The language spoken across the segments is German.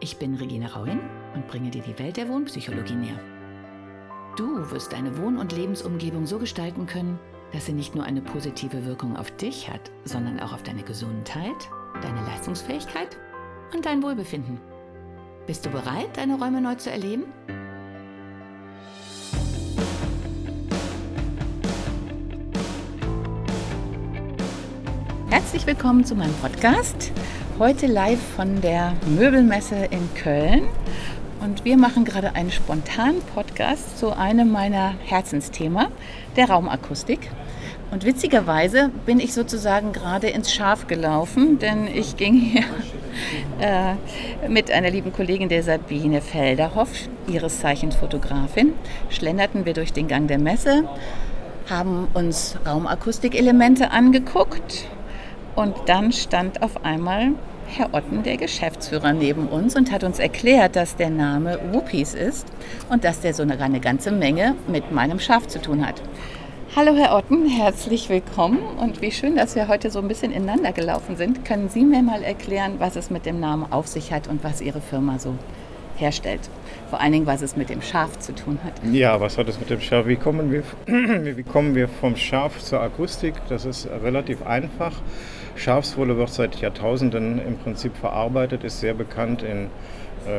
Ich bin Regina Rauin und bringe dir die Welt der Wohnpsychologie näher. Du wirst deine Wohn- und Lebensumgebung so gestalten können, dass sie nicht nur eine positive Wirkung auf dich hat, sondern auch auf deine Gesundheit, deine Leistungsfähigkeit und dein Wohlbefinden. Bist du bereit, deine Räume neu zu erleben? Herzlich willkommen zu meinem Podcast. Heute live von der Möbelmesse in Köln. Und wir machen gerade einen spontanen Podcast zu einem meiner Herzensthema, der Raumakustik. Und witzigerweise bin ich sozusagen gerade ins Schaf gelaufen, denn ich ging hier äh, mit einer lieben Kollegin, der Sabine Felderhoff, ihres Zeichens Fotografin, schlenderten wir durch den Gang der Messe, haben uns Raumakustikelemente angeguckt und dann stand auf einmal Herr Otten, der Geschäftsführer, neben uns und hat uns erklärt, dass der Name Whoopies ist und dass der so eine, eine ganze Menge mit meinem Schaf zu tun hat. Hallo Herr Otten, herzlich willkommen und wie schön, dass wir heute so ein bisschen ineinander gelaufen sind. Können Sie mir mal erklären, was es mit dem Namen auf sich hat und was Ihre Firma so herstellt? Vor allen Dingen, was es mit dem Schaf zu tun hat. Ja, was hat es mit dem Schaf? Wie kommen wir, wie kommen wir vom Schaf zur Akustik? Das ist relativ einfach. Schafswolle wird seit Jahrtausenden im Prinzip verarbeitet, ist sehr bekannt in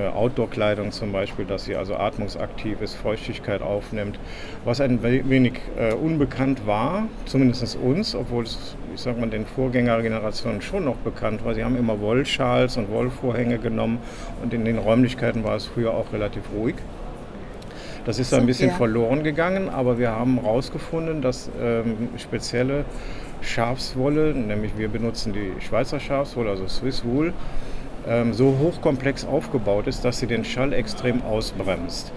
Outdoor-Kleidung zum Beispiel, dass sie also atmungsaktiv ist, Feuchtigkeit aufnimmt. Was ein wenig äh, unbekannt war, zumindest uns, obwohl es, ich sag mal, den Vorgängergenerationen schon noch bekannt war. Sie haben immer Wollschals und Wollvorhänge genommen und in den Räumlichkeiten war es früher auch relativ ruhig. Das ist ein bisschen verloren gegangen, aber wir haben herausgefunden, dass ähm, spezielle Schafswolle, nämlich wir benutzen die Schweizer Schafswolle, also Swiss Wool, so hochkomplex aufgebaut ist, dass sie den Schall extrem ausbremst.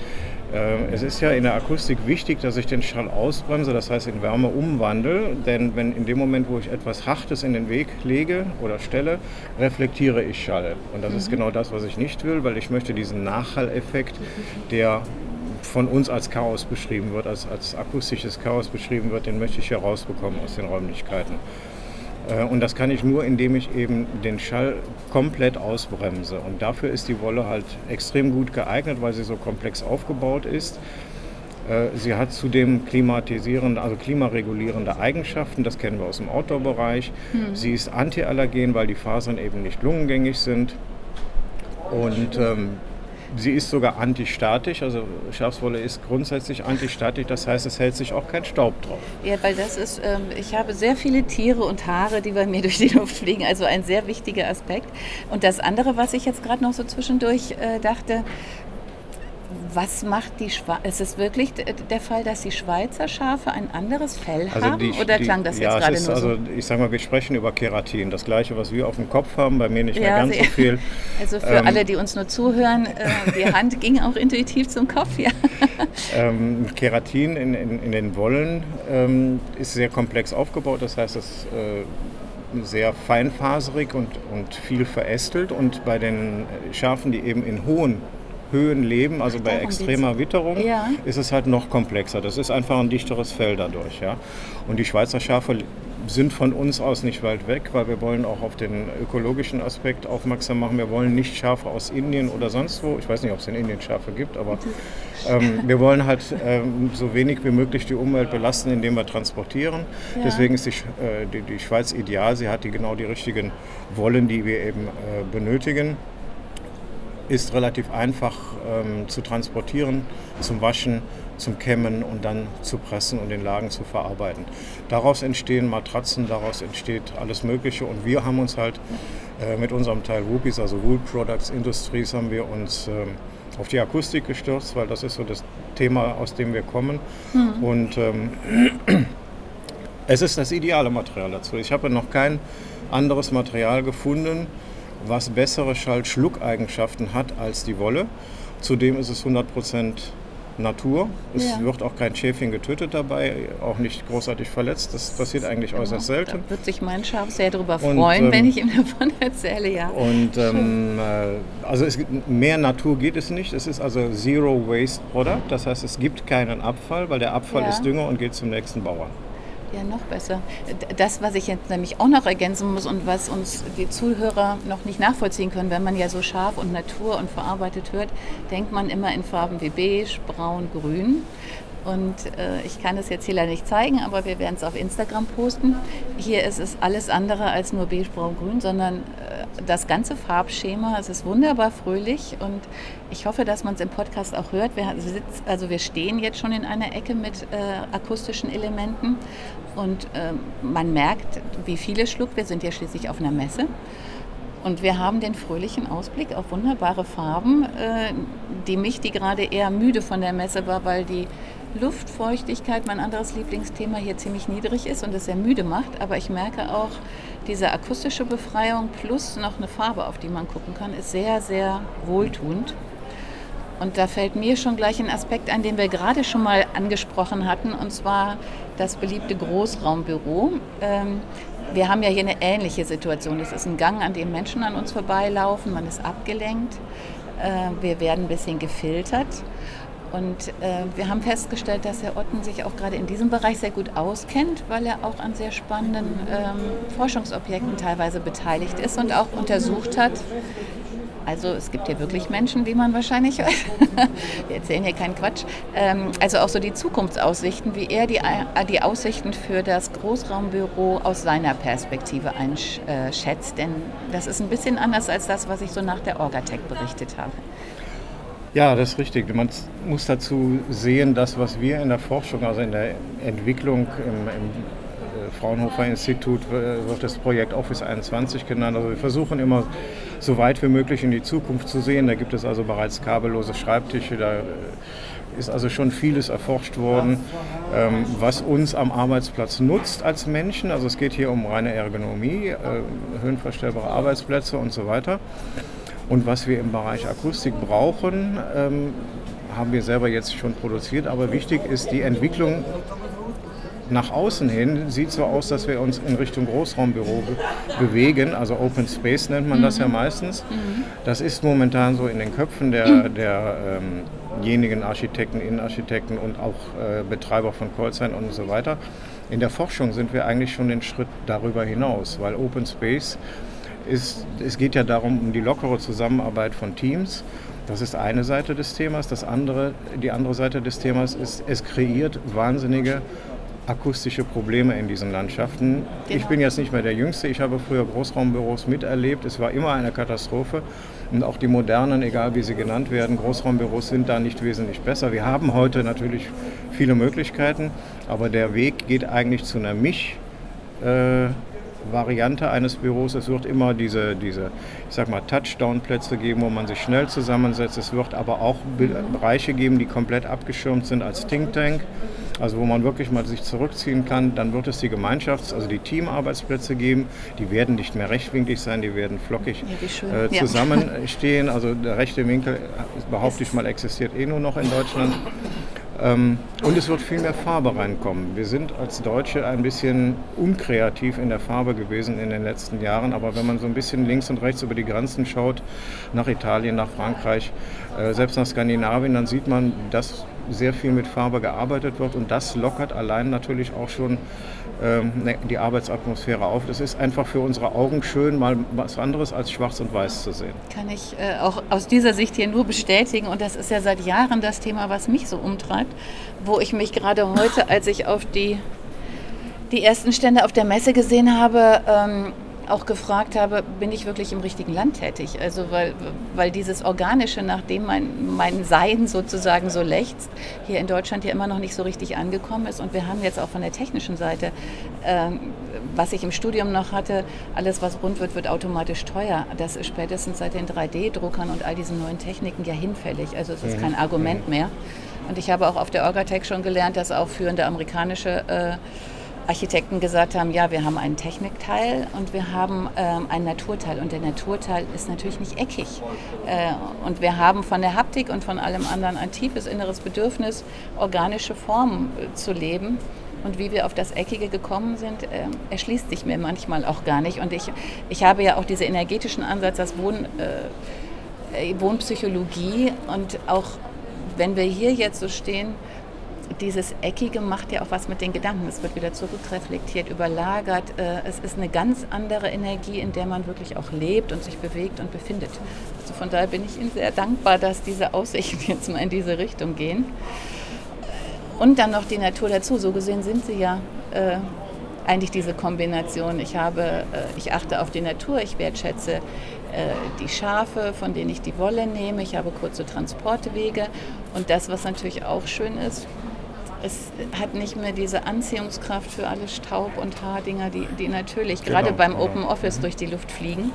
Ähm, es ist ja in der Akustik wichtig, dass ich den Schall ausbremse, das heißt in Wärme umwandle, denn wenn in dem Moment, wo ich etwas Hartes in den Weg lege oder stelle, reflektiere ich Schall. Und das mhm. ist genau das, was ich nicht will, weil ich möchte diesen Nachhalleffekt, der von uns als Chaos beschrieben wird, als, als akustisches Chaos beschrieben wird, den möchte ich herausbekommen aus den Räumlichkeiten. Äh, und das kann ich nur, indem ich eben den Schall komplett ausbremse. Und dafür ist die Wolle halt extrem gut geeignet, weil sie so komplex aufgebaut ist. Äh, sie hat zudem klimatisierende, also klimaregulierende Eigenschaften, das kennen wir aus dem Outdoor-Bereich. Hm. Sie ist antiallergen, weil die Fasern eben nicht lungengängig sind. Und ähm, Sie ist sogar antistatisch, also Schafswolle ist grundsätzlich antistatisch, das heißt, es hält sich auch kein Staub drauf. Ja, weil das ist, ähm, ich habe sehr viele Tiere und Haare, die bei mir durch die Luft fliegen, also ein sehr wichtiger Aspekt. Und das andere, was ich jetzt gerade noch so zwischendurch äh, dachte, was macht die Schweiz? Ist es wirklich der Fall, dass die Schweizer Schafe ein anderes Fell also haben? Die, oder klang das jetzt ja, gerade nur also, Ich sage mal, wir sprechen über Keratin. Das gleiche, was wir auf dem Kopf haben, bei mir nicht mehr ganz so viel. Also für ähm, alle, die uns nur zuhören, äh, die Hand ging auch intuitiv zum Kopf, ja. Ähm, Keratin in, in, in, den Wollen ähm, ist sehr komplex aufgebaut. Das heißt, es äh, sehr feinfaserig und, und viel verästelt. Und bei den Schafen, die eben in hohen Höhen leben, also bei extremer Witterung, ja. ist es halt noch komplexer. Das ist einfach ein dichteres Fell dadurch. Ja? Und die Schweizer Schafe sind von uns aus nicht weit weg, weil wir wollen auch auf den ökologischen Aspekt aufmerksam machen. Wir wollen nicht Schafe aus Indien oder sonst wo. Ich weiß nicht, ob es in Indien Schafe gibt, aber ähm, wir wollen halt ähm, so wenig wie möglich die Umwelt belasten, indem wir transportieren. Ja. Deswegen ist die, äh, die, die, Schweiz ideal. Sie hat die, genau die richtigen Wollen, die wir eben äh, benötigen ist relativ einfach ähm, zu transportieren, zum Waschen, zum Kämmen und dann zu pressen und in Lagen zu verarbeiten. Daraus entstehen Matratzen, daraus entsteht alles Mögliche und wir haben uns halt äh, mit unserem Teil Whoopies, also Wool Products Industries, haben wir uns ähm, auf die Akustik gestürzt, weil das ist so das Thema, aus dem wir kommen. Mhm. Und ähm, es ist das ideale Material dazu. Ich habe noch kein anderes Material gefunden, was bessere Schallschluckeigenschaften hat als die Wolle. Zudem ist es 100 Prozent Natur. Es Ja. wird auch kein Schäfchen getötet dabei, auch nicht großartig verletzt. Das passiert eigentlich äußerst selten. Da wird sich mein Schaf sehr darüber Und, freuen, ähm, wenn ich ihm davon erzähle, ja. Und ähm, äh, also es mehr Natur geht es nicht. Es ist also Zero Waste Product. Das heißt, es gibt keinen Abfall, weil der Abfall Ja. ist Dünger und geht zum nächsten Bauern. Ja, noch besser. Das, was ich jetzt nämlich auch noch ergänzen muss und was uns die Zuhörer noch nicht nachvollziehen können, wenn man ja so scharf und Natur und verarbeitet hört, denkt man immer in Farben wie beige, braun, grün. Und äh, ich kann es jetzt hier leider nicht zeigen, aber wir werden es auf Instagram posten. Hier ist es alles andere als nur beige, braun, grün, sondern äh, das ganze Farbschema. Es ist wunderbar fröhlich und ich hoffe, dass man es im Podcast auch hört. Wir, sitz, also wir stehen jetzt schon in einer Ecke mit äh, akustischen Elementen und ähm, man merkt, wie viel es schluckt. Wir sind ja schließlich auf einer Messe. Und wir haben den fröhlichen Ausblick auf wunderbare Farben, äh, die mich, die gerade eher müde von der Messe war, weil die Luftfeuchtigkeit, mein anderes Lieblingsthema, hier ziemlich niedrig ist und es sehr müde macht. Aber ich merke auch, diese akustische Befreiung plus noch eine Farbe, auf die man gucken kann, ist sehr, sehr wohltuend. Und da fällt mir schon gleich ein Aspekt ein, den wir gerade schon mal angesprochen hatten, und zwar das beliebte Großraumbüro. Ähm, wir haben ja hier eine ähnliche Situation. Es ist ein Gang, an dem Menschen an uns vorbeilaufen, man ist abgelenkt, äh, wir werden ein bisschen gefiltert. Und äh, wir haben festgestellt, dass Herr Otten sich auch gerade in diesem Bereich sehr gut auskennt, weil er auch an sehr spannenden ähm, Forschungsobjekten teilweise beteiligt ist und auch untersucht hat, also es gibt hier wirklich Menschen, wie man wahrscheinlich hört. Wir erzählen hier keinen Quatsch. Ähm, also auch so die Zukunftsaussichten, wie er die, äh, die Aussichten für das Großraumbüro aus seiner Perspektive einschätzt. Denn das ist ein bisschen anders als das, was ich so nach der Orgatec berichtet habe. Ja, das ist richtig. Man muss dazu sehen, das, was wir in der Forschung, also in der Entwicklung im, im äh, Fraunhofer Institut, äh, wird das Projekt Office 21 genannt. Also wir versuchen immer so weit wie möglich in die Zukunft zu sehen. Da gibt es also bereits kabellose Schreibtische, da äh, ist also schon vieles erforscht worden, ähm, was uns am Arbeitsplatz nutzt als Menschen. Also es geht hier um reine Ergonomie, höhenverstellbare Arbeitsplätze und so weiter. Und was wir im Bereich Akustik brauchen, ähm, haben wir selber jetzt schon produziert. Aber wichtig ist die Entwicklung nach außen hin. Sieht so aus, dass wir uns in Richtung Großraumbüro be bewegen. Also Open Space nennt man das ja meistens. Das ist momentan so in den Köpfen der, derjenigen Architekten, Innenarchitekten und auch äh, Betreiber von Callcentern und so weiter. In der Forschung sind wir eigentlich schon den Schritt darüber hinaus, weil Open Space ist, es geht ja darum, um die lockere Zusammenarbeit von Teams. Das ist eine Seite des Themas. Das andere, die andere Seite des Themas ist, es kreiert wahnsinnige akustische Probleme in diesen Landschaften. Ich Genau. bin jetzt nicht mehr der Jüngste. Ich habe früher Großraumbüros miterlebt. Es war immer eine Katastrophe. Und auch die modernen, egal wie sie genannt werden, Großraumbüros sind da nicht wesentlich besser. Wir haben heute natürlich viele Möglichkeiten, aber der Weg geht eigentlich zu einer Misch. Variante eines Büros. Es wird immer diese, diese ich sag mal, Touchdown-Plätze geben, wo man sich schnell zusammensetzt. Es wird aber auch Be Bereiche geben, die komplett abgeschirmt sind als Think Tank, also wo man wirklich mal sich zurückziehen kann. Dann wird es die Gemeinschafts-, also die Teamarbeitsplätze geben. Die werden nicht mehr rechtwinklig sein, die werden flockig Ja, äh, Ja. zusammenstehen. Also der rechte Winkel, äh, behaupte ich mal, existiert eh nur noch in Deutschland. Ähm, und es wird viel mehr Farbe reinkommen. Wir sind als Deutsche ein bisschen unkreativ in der Farbe gewesen in den letzten Jahren, aber wenn man so ein bisschen links und rechts über die Grenzen schaut, nach Italien, nach Frankreich, äh, selbst nach Skandinavien, dann sieht man, dass sehr viel mit Farbe gearbeitet wird und das lockert allein natürlich auch schon die Arbeitsatmosphäre auf. Das ist einfach für unsere Augen schön, mal was anderes als schwarz und weiß zu sehen. Kann ich äh, auch aus dieser Sicht hier nur bestätigen. Und das ist ja seit Jahren das Thema, was mich so umtreibt, wo ich mich gerade heute, als ich auf die, die ersten Stände auf der Messe gesehen habe, ähm, auch gefragt habe, bin ich wirklich im richtigen Land tätig? Also weil, weil dieses Organische, nachdem mein, mein Sein sozusagen so lechzt, hier in Deutschland ja immer noch nicht so richtig angekommen ist. Und wir haben jetzt auch von der technischen Seite, ähm, was ich im Studium noch hatte, alles was rund wird, wird automatisch teuer. Das ist spätestens seit den 3D-Druckern und all diesen neuen Techniken ja hinfällig. Also es ist kein Argument mehr. Und ich habe auch auf der Orgatec schon gelernt, dass auch führende amerikanische äh, Architekten gesagt haben, ja, wir haben einen Technikteil und wir haben ähm, einen Naturteil. Und der Naturteil ist natürlich nicht eckig. Äh, und wir haben von der Haptik und von allem anderen ein tiefes inneres Bedürfnis, organische Formen äh, zu leben. Und wie wir auf das Eckige gekommen sind, äh, erschließt sich mir manchmal auch gar nicht. Und ich, ich habe ja auch diesen energetischen Ansatz, das Wohn, äh, äh Wohnpsychologie und auch wenn wir hier jetzt so stehen, dieses Eckige macht ja auch was mit den Gedanken. Es wird wieder zurückreflektiert, überlagert. Äh, es ist eine ganz andere Energie, in der man wirklich auch lebt und sich bewegt und befindet. Also von daher bin ich Ihnen sehr dankbar, dass diese Aussichten jetzt mal in diese Richtung gehen. Und dann noch die Natur dazu. So gesehen sind sie ja äh, eigentlich diese Kombination. Ich, habe, äh, ich achte auf die Natur, ich wertschätze äh, die Schafe, von denen ich die Wolle nehme. Ich habe kurze Transportwege. Und das, was natürlich auch schön ist, es hat nicht mehr diese Anziehungskraft für alle Staub- und Haardinger, die, die natürlich genau, gerade beim genau. Open Office durch die Luft fliegen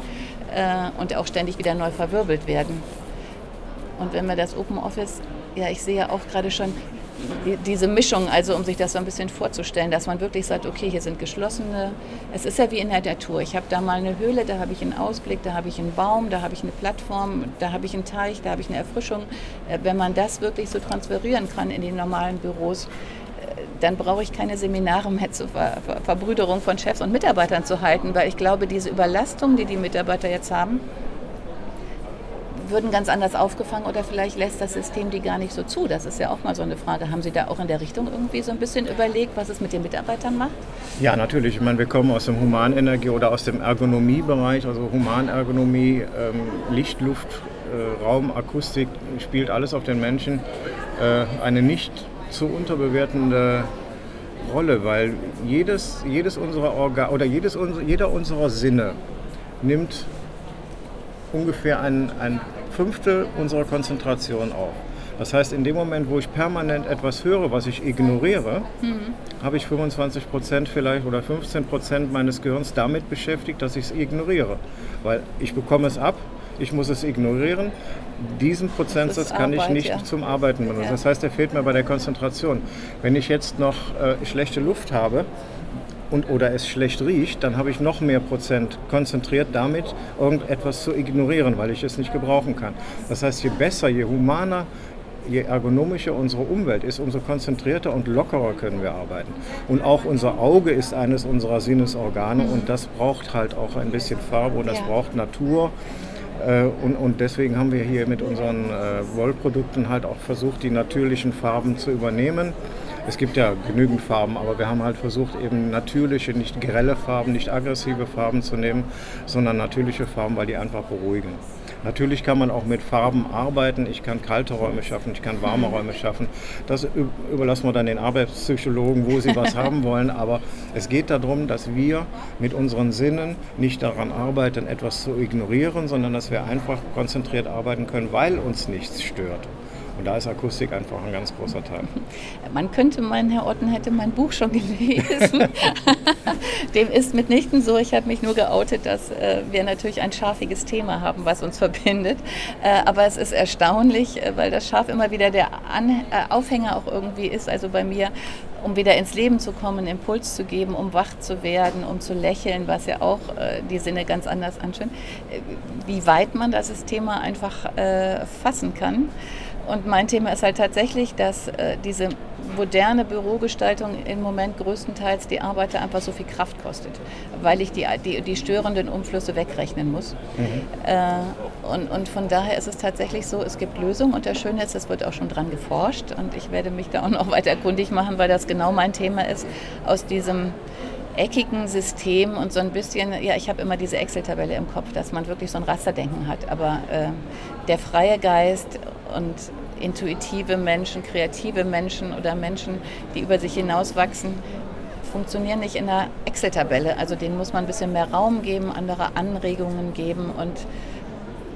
äh, und auch ständig wieder neu verwirbelt werden. Und wenn wir das Open Office, ja, ich sehe ja auch gerade schon, diese Mischung, also um sich das so ein bisschen vorzustellen, dass man wirklich sagt, okay, hier sind geschlossene, es ist ja wie in der Natur. Ich habe da mal eine Höhle, da habe ich einen Ausblick, da habe ich einen Baum, da habe ich eine Plattform, da habe ich einen Teich, da habe ich eine Erfrischung. Äh, wenn man das wirklich so transferieren kann in die normalen Büros, äh, dann brauche ich keine Seminare mehr zur Ver Ver Verbrüderung von Chefs und Mitarbeitern zu halten, weil ich glaube, diese Überlastung, die die Mitarbeiter jetzt haben, würden ganz anders aufgefangen oder vielleicht lässt das System die gar nicht so zu. Das ist ja auch mal so eine Frage. Haben Sie da auch in der Richtung irgendwie so ein bisschen überlegt, was es mit den Mitarbeitern macht? Ja, natürlich. Ich meine, wir kommen aus dem Humanenergie oder aus dem Ergonomiebereich, also Humanergonomie, ähm, Licht, Luft, äh, Raum, Akustik, spielt alles auf den Menschen äh, eine nicht zu unterbewertende Rolle, weil jedes, jedes unserer Organ oder jedes, jeder unserer Sinne nimmt ungefähr ein, ein Fünftel unserer Konzentration auf. Das heißt, in dem Moment, wo ich permanent etwas höre, was ich ignoriere, mhm. habe ich 25 Prozent vielleicht oder 15 Prozent meines Gehirns damit beschäftigt, dass ich es ignoriere. Weil ich bekomme es ab, ich muss es ignorieren. Diesen Prozentsatz kann Arbeit, ich nicht ja. zum Arbeiten benutzen. Ja. Das heißt, er fehlt mir bei der Konzentration. Wenn ich jetzt noch äh, schlechte Luft habe, und oder es schlecht riecht, dann habe ich noch mehr Prozent konzentriert damit, irgendetwas zu ignorieren, weil ich es nicht gebrauchen kann. Das heißt, je besser, je humaner, je ergonomischer unsere Umwelt ist, umso konzentrierter und lockerer können wir arbeiten. Und auch unser Auge ist eines unserer Sinnesorgane und das braucht halt auch ein bisschen Farbe und das ja. braucht Natur. Äh, und, und, deswegen haben wir hier mit unseren äh, Wollprodukten halt auch versucht, die natürlichen Farben zu übernehmen. Es gibt ja genügend Farben, aber wir haben halt versucht, eben natürliche, nicht grelle Farben, nicht aggressive Farben zu nehmen, sondern natürliche Farben, weil die einfach beruhigen. Natürlich kann man auch mit Farben arbeiten. Ich kann kalte Räume schaffen, ich kann warme Räume schaffen. Das überlassen wir dann den Arbeitspsychologen, wo sie was haben wollen. Aber es geht darum, dass wir mit unseren Sinnen nicht daran arbeiten, etwas zu ignorieren, sondern dass wir einfach konzentriert arbeiten können, weil uns nichts stört. Und da ist Akustik einfach ein ganz großer Teil. Man könnte meinen, Herr Otten hätte mein Buch schon gelesen. Dem ist mitnichten so. Ich habe mich nur geoutet, dass äh, wir natürlich ein schafiges Thema haben, was uns verbindet. Äh, aber es ist erstaunlich, äh, weil das Schaf immer wieder der An äh, Aufhänger auch irgendwie ist. Also bei mir um wieder ins Leben zu kommen, Impuls zu geben, um wach zu werden, um zu lächeln, was ja auch äh, die Sinne ganz anders anschauen, äh, wie weit man das Thema einfach äh, fassen kann. Und mein Thema ist halt tatsächlich, dass äh, diese moderne Bürogestaltung im Moment größtenteils die Arbeiter einfach so viel Kraft kostet, weil ich die, die, die störenden Umflüsse wegrechnen muss. Mhm. Äh, und, und von daher ist es tatsächlich so, es gibt Lösungen und das Schöne ist, es wird auch schon dran geforscht und ich werde mich da auch noch weiter kundig machen, weil das genau mein Thema ist, aus diesem eckigen System und so ein bisschen, ja, ich habe immer diese Excel-Tabelle im Kopf, dass man wirklich so ein Rasterdenken hat. Aber äh, der freie Geist und intuitive Menschen, kreative Menschen oder Menschen, die über sich hinauswachsen, funktionieren nicht in der Excel-Tabelle. Also denen muss man ein bisschen mehr Raum geben, andere Anregungen geben und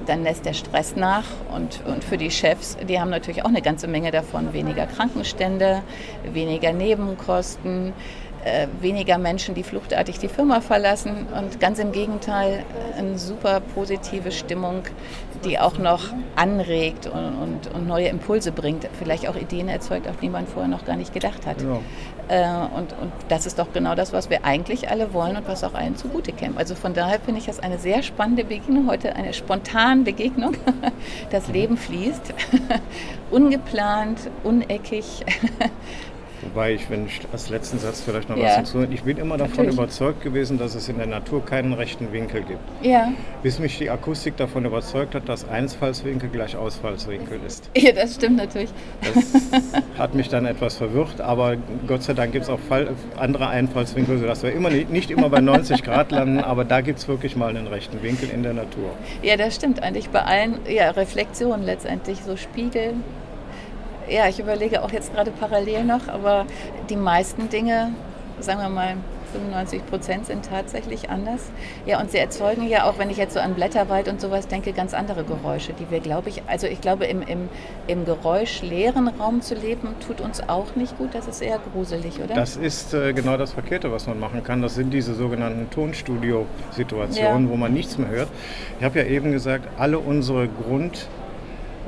dann lässt der Stress nach und, und für die Chefs, die haben natürlich auch eine ganze Menge davon. Weniger Krankenstände, weniger Nebenkosten, äh, weniger Menschen, die fluchtartig die Firma verlassen und ganz im Gegenteil eine super positive Stimmung, die auch noch anregt und, und, und neue Impulse bringt, vielleicht auch Ideen erzeugt, auf die man vorher noch gar nicht gedacht hat. Ja. Äh, und, und das ist doch genau das, was wir eigentlich alle wollen und was auch allen zugute käme. Also von daher finde ich das eine sehr spannende Begegnung, heute eine spontane Begegnung. Das Leben fließt, ungeplant, uneckig. Wobei ich, wenn ich als letzten Satz vielleicht noch ja. was hinzufüge, ich bin immer davon Natürlich. überzeugt gewesen, dass es in der Natur keinen rechten Winkel gibt. Ja. Bis mich die Akustik davon überzeugt hat, dass Einfallswinkel gleich Ausfallswinkel ist. Ja, das stimmt natürlich. Das hat mich dann etwas verwirrt, aber Gott sei Dank gibt es auch Fall, andere Einfallswinkel, sodass wir immer nicht, nicht immer bei 90 Grad landen, aber da gibt es wirklich mal einen rechten Winkel in der Natur. Ja, das stimmt eigentlich bei allen ja, Reflexionen letztendlich, so Spiegel, ja, ich überlege auch jetzt gerade parallel noch, aber die meisten Dinge, sagen wir mal 95 Prozent sind tatsächlich anders. Ja, und sie erzeugen ja auch, wenn ich jetzt so an Blätterwald und sowas denke, ganz andere Geräusche, die wir, glaube ich, also ich glaube, im, im, im geräuschleeren Raum zu leben, tut uns auch nicht gut. Das ist eher gruselig, oder? Das ist äh, genau das Verkehrte, was man machen kann. Das sind diese sogenannten Tonstudio-Situationen, ja. wo man nichts mehr hört. Ich habe ja eben gesagt, alle unsere Grund-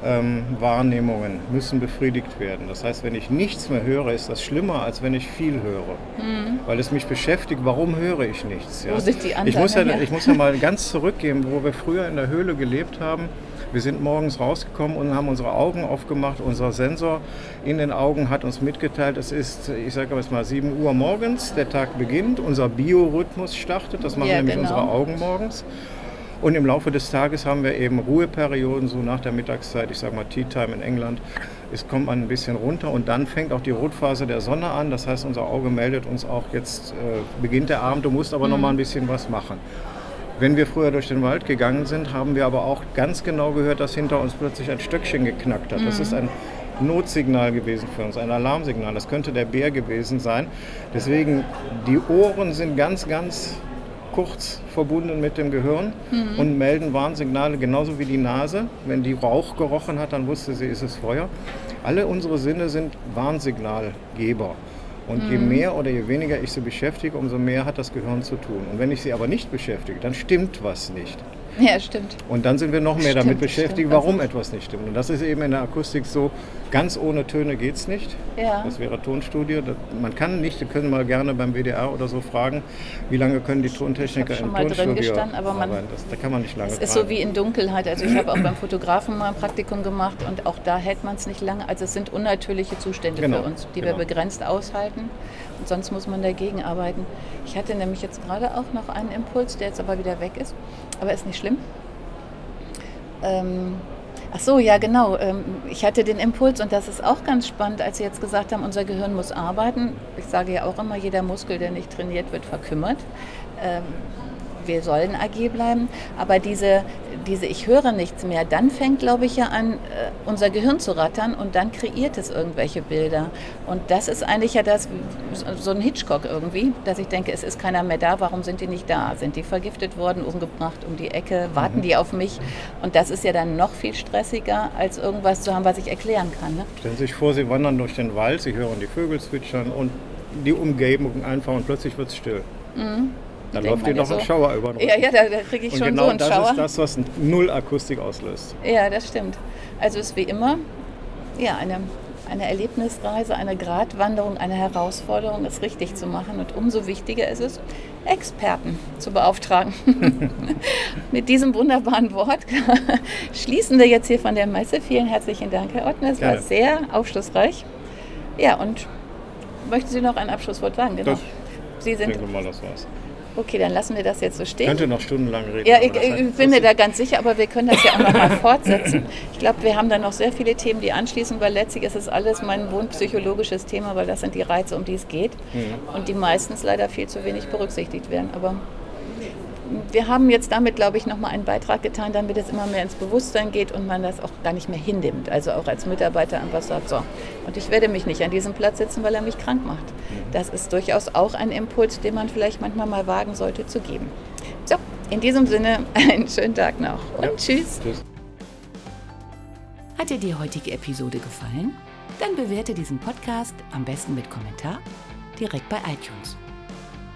ähm, Wahrnehmungen müssen befriedigt werden. Das heißt, wenn ich nichts mehr höre, ist das schlimmer, als wenn ich viel höre. Mhm. Weil es mich beschäftigt, warum höre ich nichts? Ja? Wo sind die anderen? Ich muss, ja, ich muss ja mal ganz zurückgehen, wo wir früher in der Höhle gelebt haben. Wir sind morgens rausgekommen und haben unsere Augen aufgemacht. Unser Sensor in den Augen hat uns mitgeteilt, es ist, ich sage jetzt mal 7 Uhr morgens, der Tag beginnt, unser Biorhythmus startet, das machen ja, nämlich genau. unsere Augen morgens. Und im Laufe des Tages haben wir eben Ruheperioden, so nach der Mittagszeit, ich sage mal Tea Time in England. Es kommt man ein bisschen runter und dann fängt auch die Rotphase der Sonne an. Das heißt, unser Auge meldet uns auch, jetzt äh, beginnt der Abend, du musst aber mhm. noch mal ein bisschen was machen. Wenn wir früher durch den Wald gegangen sind, haben wir aber auch ganz genau gehört, dass hinter uns plötzlich ein Stöckchen geknackt hat. Mhm. Das ist ein Notsignal gewesen für uns, ein Alarmsignal. Das könnte der Bär gewesen sein. Deswegen, die Ohren sind ganz, ganz kurz verbunden mit dem Gehirn mhm. und melden Warnsignale genauso wie die Nase. Wenn die Rauch gerochen hat, dann wusste sie, ist es Feuer. Alle unsere Sinne sind Warnsignalgeber. Und mhm. je mehr oder je weniger ich sie beschäftige, umso mehr hat das Gehirn zu tun. Und wenn ich sie aber nicht beschäftige, dann stimmt was nicht. Ja, stimmt. Und dann sind wir noch mehr stimmt, damit beschäftigt, warum etwas nicht stimmt. Und das ist eben in der Akustik so, ganz ohne Töne geht es nicht. Ja. Das wäre Tonstudio. Man kann nicht, Sie können mal gerne beim WDR oder so fragen, wie lange können die Tontechniker ich im Tonstudio drin gestanden, aber man, das, da kann man nicht lange Es ist so wie in Dunkelheit. Also ich habe auch beim Fotografen mal ein Praktikum gemacht und auch da hält man es nicht lange. Also es sind unnatürliche Zustände genau, für uns, die genau. wir begrenzt aushalten. Und sonst muss man dagegen arbeiten. Ich hatte nämlich jetzt gerade auch noch einen Impuls, der jetzt aber wieder weg ist. Aber ist nicht schlimm. Ähm, ach so, ja genau. Ähm, ich hatte den Impuls und das ist auch ganz spannend, als Sie jetzt gesagt haben, unser Gehirn muss arbeiten. Ich sage ja auch immer, jeder Muskel, der nicht trainiert wird, verkümmert. Wir sollen AG bleiben. Aber diese, diese Ich höre nichts mehr, dann fängt, glaube ich, ja an, äh, unser Gehirn zu rattern und dann kreiert es irgendwelche Bilder. Und das ist eigentlich ja das, so ein Hitchcock irgendwie, dass ich denke, es ist keiner mehr da, warum sind die nicht da? Sind die vergiftet worden, umgebracht um die Ecke, warten mhm. die auf mich? Und das ist ja dann noch viel stressiger, als irgendwas zu haben, was ich erklären kann. Ne? Stellen Sie sich vor, Sie wandern durch den Wald, Sie hören die Vögel zwitschern und die Umgebung einfach und plötzlich wird es still. Mhm. Dann läuft dir noch so. ein Schauer über den Ja, ja, da, da kriege ich und schon genau so einen das Schauer. das ist das, was null Akustik auslöst. Ja, das stimmt. Also ist wie immer ja, eine, eine Erlebnisreise, eine Gratwanderung, eine Herausforderung, es richtig zu machen. Und umso wichtiger ist es, Experten zu beauftragen. Mit diesem wunderbaren Wort schließen wir jetzt hier von der Messe. Vielen herzlichen Dank, Herr Ottner. Es war sehr aufschlussreich. Ja, und möchten Sie noch ein Abschlusswort sagen? Genau. Das Sie sind, denke mal, das war's. Okay, dann lassen wir das jetzt so stehen. Könnte noch stundenlang reden. Ja, ich, ich bin mir da ganz sicher, aber wir können das ja auch noch mal fortsetzen. Ich glaube, wir haben da noch sehr viele Themen, die anschließen, weil letztlich ist es alles mein wohnpsychologisches Thema, weil das sind die Reize, um die es geht mhm. und die meistens leider viel zu wenig berücksichtigt werden. Aber wir haben jetzt damit, glaube ich, nochmal einen Beitrag getan, damit es immer mehr ins Bewusstsein geht und man das auch gar nicht mehr hinnimmt. Also auch als Mitarbeiter einfach sagt, so, und ich werde mich nicht an diesem Platz sitzen, weil er mich krank macht. Mhm. Das ist durchaus auch ein Impuls, den man vielleicht manchmal mal wagen sollte zu geben. So, in diesem Sinne einen schönen Tag noch und ja. tschüss. tschüss. Hat dir die heutige Episode gefallen? Dann bewerte diesen Podcast am besten mit Kommentar direkt bei iTunes.